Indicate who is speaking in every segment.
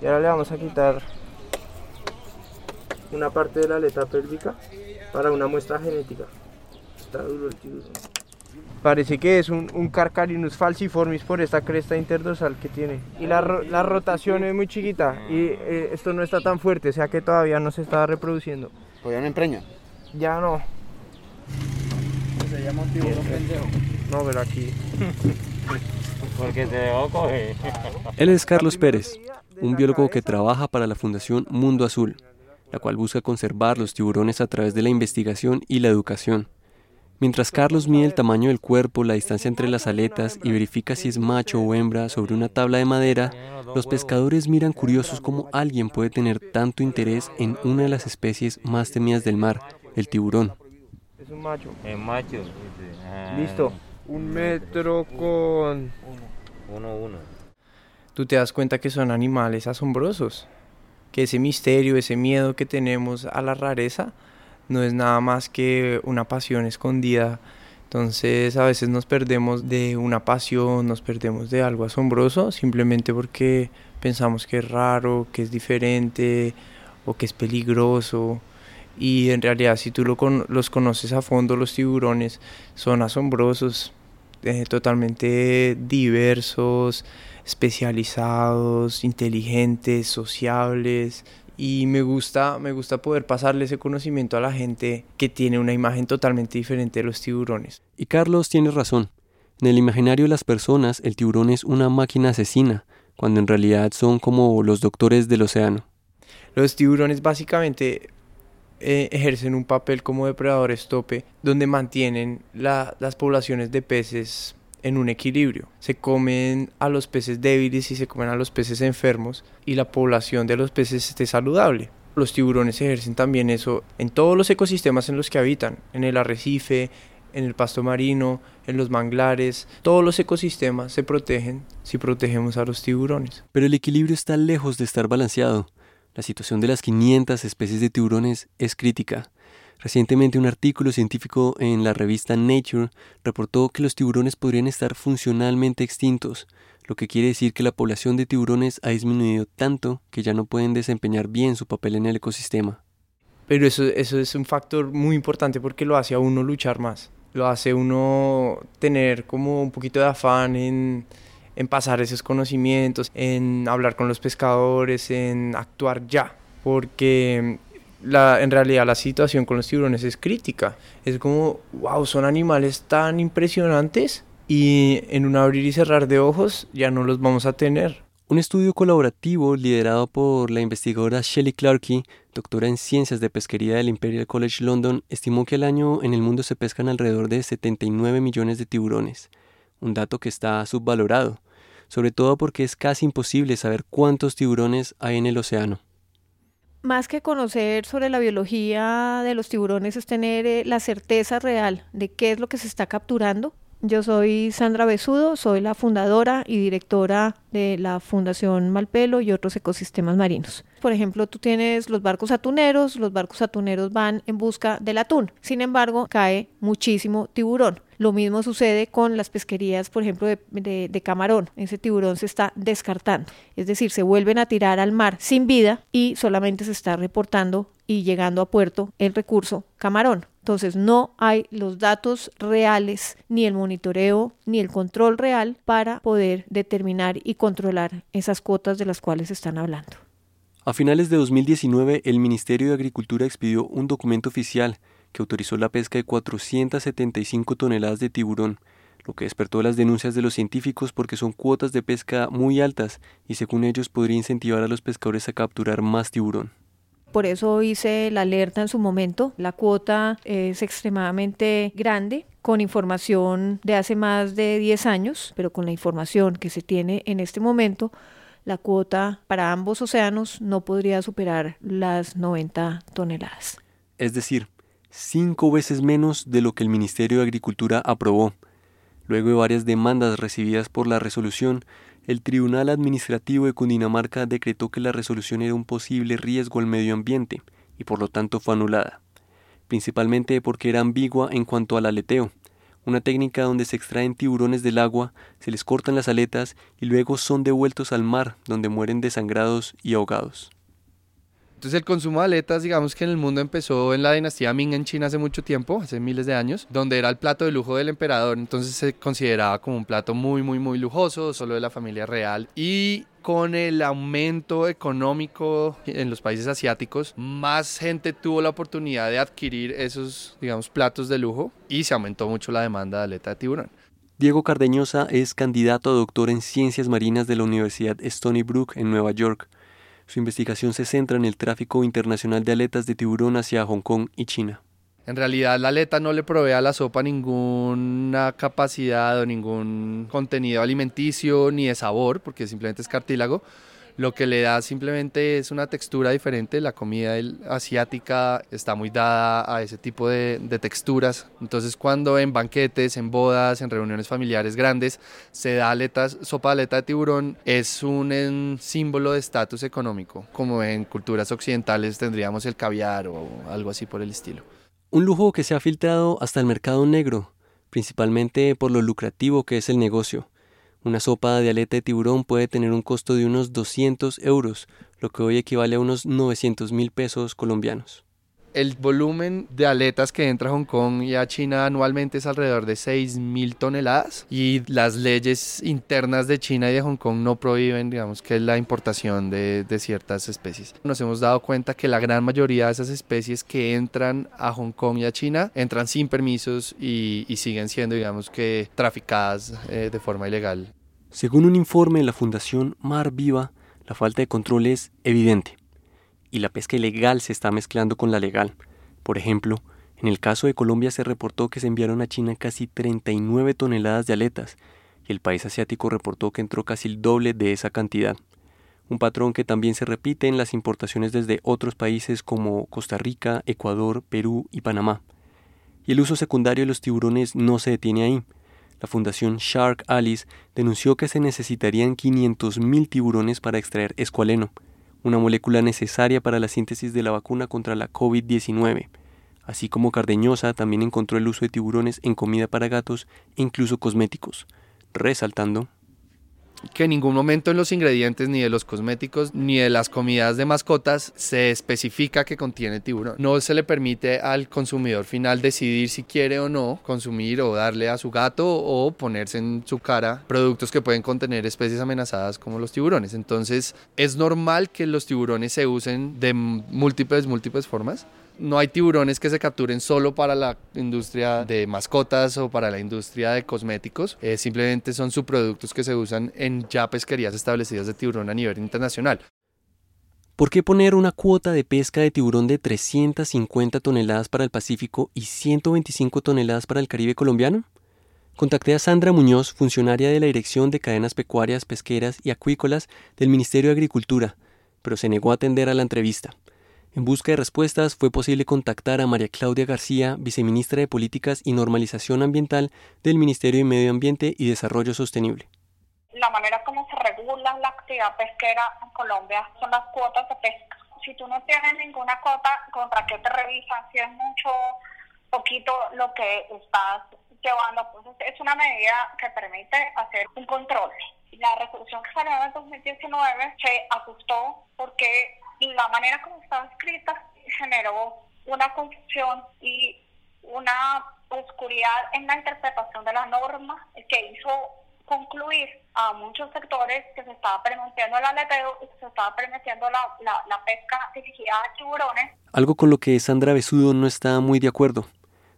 Speaker 1: Y ahora le vamos a quitar una parte de la aleta pélvica para una muestra genética. Está duro el tiburón. Parece que es un, un Carcarinus falciformis por esta cresta interdorsal que tiene. Y la, ro- la rotación es muy chiquita y eh, esto no está tan fuerte, o sea que todavía no se está reproduciendo.
Speaker 2: Todavía no empreña.
Speaker 1: Ya no,
Speaker 2: Se llama un tiburón pendejo.
Speaker 1: no, pero aquí.
Speaker 3: Porque te dejó coger.
Speaker 4: Él es Carlos Pérez, un biólogo que trabaja para la Fundación Mundo Azul, la cual busca conservar los tiburones a través de la investigación y la educación. Mientras Carlos mide el tamaño del cuerpo, la distancia entre las aletas y verifica si es macho o hembra sobre una tabla de madera, los pescadores miran curiosos cómo alguien puede tener tanto interés en una de las especies más temidas del mar, el tiburón.
Speaker 1: Es un macho.
Speaker 3: Es macho. dice. Ah.
Speaker 1: Listo. Un metro con...
Speaker 3: Uno, uno.
Speaker 1: Tú te das cuenta que son animales asombrosos. Que ese misterio, ese miedo que tenemos a la rareza no es nada más que una pasión escondida. Entonces a veces nos perdemos de una pasión, nos perdemos de algo asombroso simplemente porque pensamos que es raro, que es diferente o que es peligroso. Y en realidad si tú lo con- los conoces a fondo, los tiburones son asombrosos, eh, totalmente diversos, especializados, inteligentes, sociables. Y me gusta, me gusta poder pasarle ese conocimiento a la gente que tiene una imagen totalmente diferente de los tiburones.
Speaker 4: Y Carlos tiene razón. En el imaginario de las personas, el tiburón es una máquina asesina, cuando en realidad son como los doctores del océano.
Speaker 1: Los tiburones básicamente eh, ejercen un papel como depredadores tope, donde mantienen la- las poblaciones de peces en un equilibrio. Se comen a los peces débiles y se comen a los peces enfermos y la población de los peces esté saludable. Los tiburones ejercen también eso en todos los ecosistemas en los que habitan, en el arrecife, en el pasto marino, en los manglares. Todos los ecosistemas se protegen si protegemos a los tiburones.
Speaker 4: Pero el equilibrio está lejos de estar balanceado. La situación de las 500 especies de tiburones es crítica. Recientemente un artículo científico en la revista Nature reportó que los tiburones podrían estar funcionalmente extintos, lo que quiere decir que la población de tiburones ha disminuido tanto que ya no pueden desempeñar bien su papel en el ecosistema.
Speaker 1: Pero eso, eso es un factor muy importante porque lo hace a uno luchar más. Lo hace a uno tener como un poquito de afán en, en pasar esos conocimientos, en hablar con los pescadores, en actuar ya. Porque la, en realidad la situación con los tiburones es crítica. Es como, wow, son animales tan impresionantes y en un abrir y cerrar de ojos ya no los vamos a tener.
Speaker 4: Un estudio colaborativo liderado por la investigadora Shelley Clarkey, doctora en ciencias de pesquería del Imperial College London, estimó que al año en el mundo se pescan alrededor de 79 millones de tiburones, un dato que está subvalorado, sobre todo porque es casi imposible saber cuántos tiburones hay en el océano.
Speaker 5: Más que conocer sobre la biología de los tiburones es tener eh, la certeza real de qué es lo que se está capturando. Yo soy Sandra Besudo, soy la fundadora y directora de la Fundación Malpelo y otros ecosistemas marinos. Por ejemplo, tú tienes los barcos atuneros, los barcos atuneros van en busca del atún. Sin embargo, cae muchísimo tiburón. Lo mismo sucede con las pesquerías, por ejemplo, de, de- camarón. Ese tiburón se está descartando. Es decir, se vuelven a tirar al mar sin vida y solamente se está reportando y llegando a puerto el recurso camarón. Entonces no hay los datos reales, ni el monitoreo, ni el control real para poder determinar y controlar esas cuotas de las cuales están hablando.
Speaker 4: A finales de 2019, el Ministerio de Agricultura expidió un documento oficial que autorizó la pesca de 475 toneladas de tiburón, lo que despertó las denuncias de los científicos porque son cuotas de pesca muy altas y según ellos podría incentivar a los pescadores a capturar más tiburón.
Speaker 5: Por eso hice la alerta en su momento. La cuota es extremadamente grande, con información de hace más de 10 años, pero con la información que se tiene en este momento, la cuota para ambos océanos no podría superar las 90 toneladas.
Speaker 4: Es decir, cinco veces menos de lo que el Ministerio de Agricultura aprobó. Luego de varias demandas recibidas por la resolución, el Tribunal Administrativo de Cundinamarca decretó que la resolución era un posible riesgo al medio ambiente y por lo tanto fue anulada, principalmente porque era ambigua en cuanto al aleteo, una técnica donde se extraen tiburones del agua, se les cortan las aletas y luego son devueltos al mar, donde mueren desangrados y ahogados.
Speaker 2: Entonces el consumo de aletas, digamos que en el mundo empezó en la dinastía Ming en China hace mucho tiempo, hace miles de años, donde era el plato de lujo del emperador, entonces se consideraba como un plato muy, muy, muy lujoso, solo de la familia real. Y con el aumento económico en los países asiáticos, más gente tuvo la oportunidad de adquirir esos, digamos, platos de lujo y se aumentó mucho la demanda de aleta de tiburón.
Speaker 4: Diego Cardeñosa es candidato a doctor en ciencias marinas de la Universidad Stony Brook en Nueva York. Su investigación se centra en el tráfico internacional de aletas de tiburón hacia Hong Kong y China.
Speaker 2: En realidad la aleta no le provee a la sopa ninguna capacidad o ningún contenido alimenticio ni de sabor, porque simplemente es cartílago, lo que le da simplemente es una textura diferente. La comida asiática está muy dada a ese tipo de, texturas. Entonces cuando en banquetes, en bodas, en reuniones familiares grandes se da aletas, sopa de aleta de tiburón, es un símbolo de estatus económico, como en culturas occidentales tendríamos el caviar o algo así por el estilo.
Speaker 4: Un lujo que se ha filtrado hasta el mercado negro, principalmente por lo lucrativo que es el negocio. Una sopa de aleta de tiburón puede tener un costo de unos 200 euros, lo que hoy equivale a unos 900 mil pesos colombianos.
Speaker 2: El volumen de aletas que entra a Hong Kong y a China anualmente es alrededor de 6 mil toneladas y las leyes internas de China y de Hong Kong no prohíben, digamos, que la importación de, ciertas especies. Nos hemos dado cuenta que la gran mayoría de esas especies que entran a Hong Kong y a China entran sin permisos y, siguen siendo, digamos, que traficadas eh, de forma ilegal.
Speaker 4: Según un informe de la Fundación Mar Viva, la falta de control es evidente y la pesca ilegal se está mezclando con la legal. Por ejemplo, en el caso de Colombia se reportó que se enviaron a China casi 39 toneladas de aletas y el país asiático reportó que entró casi el doble de esa cantidad. Un patrón que también se repite en las importaciones desde otros países como Costa Rica, Ecuador, Perú y Panamá. Y el uso secundario de los tiburones no se detiene ahí. La Fundación Shark Alice denunció que se necesitarían 500.000 tiburones para extraer escualeno, una molécula necesaria para la síntesis de la vacuna contra la COVID-19. Así como Cardeñosa también encontró el uso de tiburones en comida para gatos e incluso cosméticos, resaltando
Speaker 2: que en ningún momento en los ingredientes ni de los cosméticos ni de las comidas de mascotas se especifica que contiene tiburón. No se le permite al consumidor final decidir si quiere o no consumir o darle a su gato o ponerse en su cara productos que pueden contener especies amenazadas como los tiburones. Entonces es normal que los tiburones se usen de múltiples, múltiples formas no hay tiburones que se capturen solo para la industria de mascotas o para la industria de cosméticos, eh, simplemente son subproductos que se usan en ya pesquerías establecidas de tiburón a nivel internacional.
Speaker 4: ¿Por qué poner una cuota de pesca de tiburón de 350 toneladas para el Pacífico y 125 toneladas para el Caribe colombiano? Contacté a Sandra Muñoz, funcionaria de la Dirección de Cadenas Pecuarias, Pesqueras y Acuícolas del Ministerio de Agricultura, pero se negó a atender a la entrevista. En busca de respuestas fue posible contactar a María Claudia García, viceministra de Políticas y Normalización Ambiental del Ministerio de Medio Ambiente y Desarrollo Sostenible.
Speaker 6: La manera como se regula la actividad pesquera en Colombia son las cuotas de pesca. Si tú no tienes ninguna cuota, ¿contra qué te revisan? Si es mucho, poquito lo que estás llevando, es una medida que permite hacer un control. La resolución que salió en el 2019 se ajustó porque la manera como estaba escrita generó una confusión y una oscuridad en la interpretación de la norma que hizo concluir a muchos sectores que se estaba permitiendo el aleteo y que se estaba permitiendo la, la pesca dirigida a tiburones.
Speaker 4: Algo con lo que Sandra Besudo no está muy de acuerdo.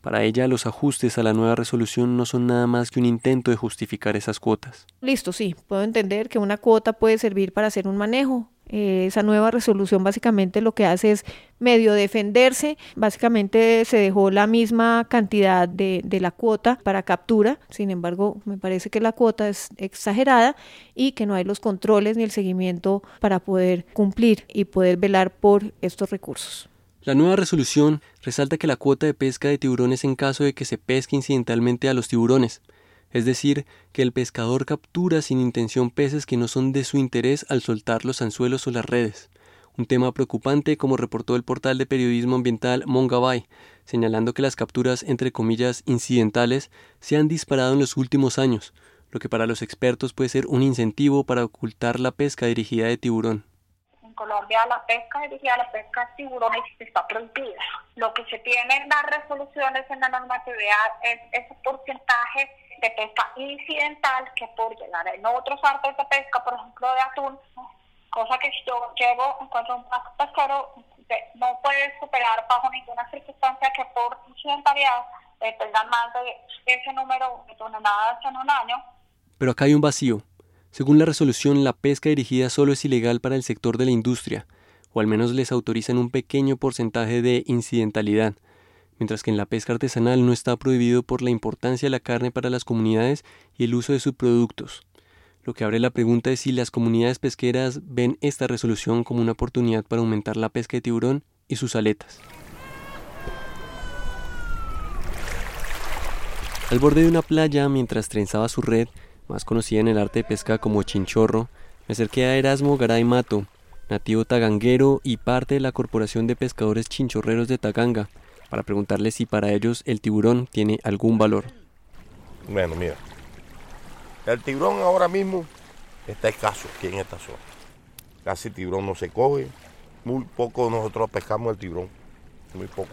Speaker 4: Para ella, los ajustes a la nueva resolución no son nada más que un intento de justificar esas cuotas.
Speaker 5: Listo, sí, puedo entender que una cuota puede servir para hacer un manejo, eh, esa nueva resolución básicamente lo que hace es medio defenderse, básicamente se dejó la misma cantidad de, de, la cuota para captura, sin embargo me parece que la cuota es exagerada y que no hay los controles ni el seguimiento para poder cumplir y poder velar por estos recursos.
Speaker 4: La nueva resolución resalta que la cuota de pesca de tiburones en caso de que se pesque incidentalmente a los tiburones es decir, que el pescador captura sin intención peces que no son de su interés al soltar los anzuelos o las redes, un tema preocupante como reportó el portal de periodismo ambiental Mongabay, señalando que las capturas entre comillas incidentales se han disparado en los últimos años, lo que para los expertos puede ser un incentivo para ocultar la pesca dirigida de tiburón.
Speaker 6: En Colombia la pesca dirigida a la pesca de tiburones está prohibida. Lo que se tiene en las resoluciones en la normatividad es ese porcentaje de pesca incidental que por llegar en otros artes de pesca, por ejemplo de atún, cosa que yo llego, encuentro un pesquero, no puede superar bajo ninguna circunstancia que por incidentalidad eh, tengan más de ese número de toneladas en un año.
Speaker 4: Pero acá hay un vacío. Según la resolución, la pesca dirigida solo es ilegal para el sector de la industria, o al menos les autorizan un pequeño porcentaje de incidentalidad, mientras que en la pesca artesanal no está prohibido por la importancia de la carne para las comunidades y el uso de sus productos. Lo que abre la pregunta es si las comunidades pesqueras ven esta resolución como una oportunidad para aumentar la pesca de tiburón y sus aletas. Al borde de una playa, mientras trenzaba su red, más conocida en el arte de pesca como chinchorro, me acerqué a Erasmo Garay Mato, nativo taganguero y parte de la Corporación de Pescadores Chinchorreros de Taganga, para preguntarle si para ellos el tiburón tiene algún valor.
Speaker 7: Bueno, mira, el tiburón ahora mismo está escaso aquí en esta zona. Casi el tiburón no se coge. Muy poco nosotros pescamos el tiburón. Muy poco.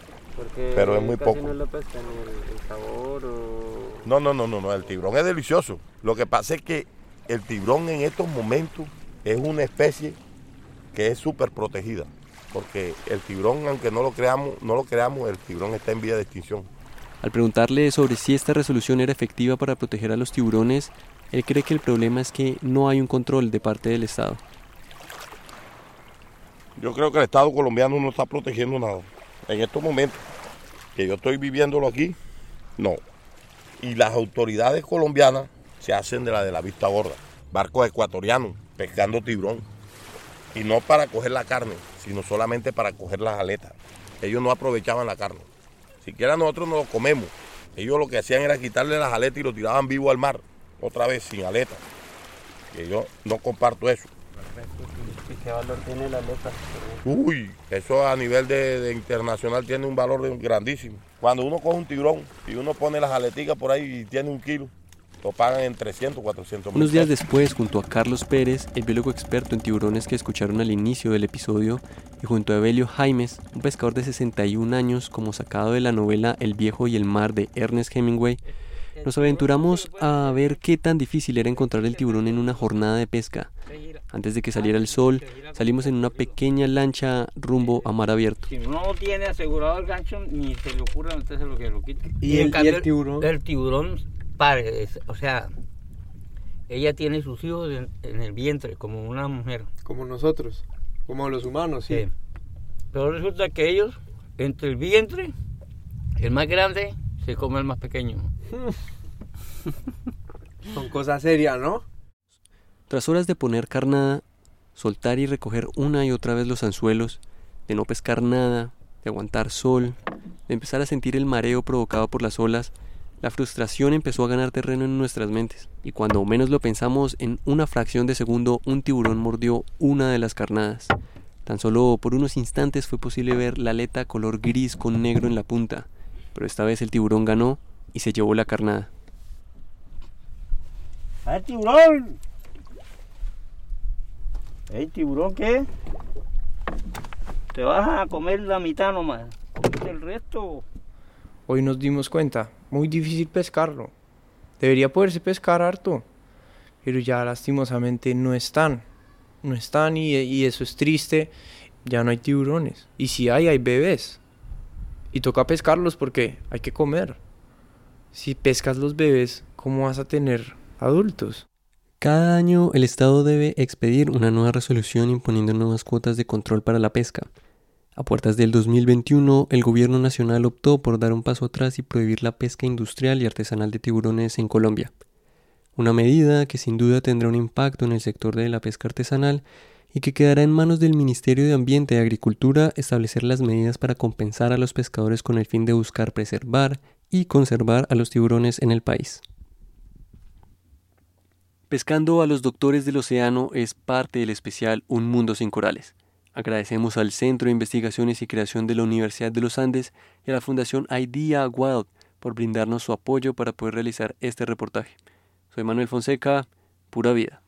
Speaker 7: Pero es muy poco.
Speaker 3: No lo pescan el, el sabor o...
Speaker 7: No, no, no, no, no. El tiburón es delicioso. Lo que pasa es que el tiburón en estos momentos es una especie que es súper protegida. Porque el tiburón, aunque no lo creamos, no lo creamos, el tiburón está en vía de extinción.
Speaker 4: Al preguntarle sobre si esta resolución era efectiva para proteger a los tiburones, él cree que el problema es que no hay un control de parte del Estado.
Speaker 7: Yo creo que el Estado colombiano no está protegiendo nada. En estos momentos que yo estoy viviéndolo aquí, no. Y las autoridades colombianas se hacen de la de la vista gorda. Barcos ecuatorianos pescando tiburón. Y no para coger la carne, sino solamente para coger las aletas. Ellos no aprovechaban la carne. Siquiera nosotros no lo comemos. Ellos lo que hacían era quitarle las aletas y lo tiraban vivo al mar otra vez sin aleta. Que yo no comparto eso.
Speaker 3: ¿Y qué valor tiene la aleta?
Speaker 7: Uy, eso a nivel de, internacional tiene un valor grandísimo. Cuando uno coge un tiburón y uno pone las aleticas por ahí y tiene un kilo, lo pagan en 300, 400
Speaker 4: Unos días después, junto a Carlos Pérez, el biólogo experto en tiburones que escucharon al inicio del episodio, y junto a Evelio Jaimes, un pescador de 61 años, como sacado de la novela El viejo y el mar de Ernest Hemingway, nos aventuramos a ver qué tan difícil era encontrar el tiburón en una jornada de pesca. Antes de que saliera el sol, salimos en una pequeña lancha rumbo a mar abierto.
Speaker 8: Si uno no tiene asegurado el gancho, ni se le ocurre meterse lo que lo quite.
Speaker 9: ¿Y, el, tiburón?
Speaker 8: El tiburón, pare, o sea, ella tiene sus hijos en, el vientre, como una mujer.
Speaker 9: Como nosotros, como los humanos, sí.
Speaker 8: Pero resulta que ellos, entre el vientre, el más grande, se come el más pequeño.
Speaker 9: Son cosas serias, ¿no?
Speaker 4: Tras horas de poner carnada, soltar y recoger una y otra vez los anzuelos, de no pescar nada, de aguantar sol, de empezar a sentir el mareo provocado por las olas, la frustración empezó a ganar terreno en nuestras mentes, y cuando menos lo pensamos, en una fracción de segundo un tiburón mordió una de las carnadas. Tan solo por unos instantes fue posible ver la aleta color gris con negro en la punta, pero esta vez el tiburón ganó y se llevó la carnada.
Speaker 8: ¡Ah, tiburón! ¿El tiburón qué? Te vas a comer la mitad nomás. Comete el resto.
Speaker 1: Hoy nos dimos cuenta, muy difícil pescarlo. Debería poderse pescar harto, pero ya lastimosamente no están. No están y, y eso es triste. Ya no hay tiburones. Y si hay, hay bebés. Y toca pescarlos porque hay que comer. Si pescas los bebés, ¿cómo vas a tener adultos?
Speaker 4: Cada año el Estado debe expedir una nueva resolución imponiendo nuevas cuotas de control para la pesca. A puertas del 2021, el gobierno nacional optó por dar un paso atrás y prohibir la pesca industrial y artesanal de tiburones en Colombia. Una medida que sin duda tendrá un impacto en el sector de la pesca artesanal y que quedará en manos del Ministerio de Ambiente y Agricultura establecer las medidas para compensar a los pescadores con el fin de buscar preservar y conservar a los tiburones en el país. Pescando a los doctores del océano es parte del especial Un Mundo sin Corales. Agradecemos al Centro de Investigaciones y Creación de la Universidad de los Andes y a la Fundación Idea Wild por brindarnos su apoyo para poder realizar este reportaje. Soy Manuel Fonseca, pura vida.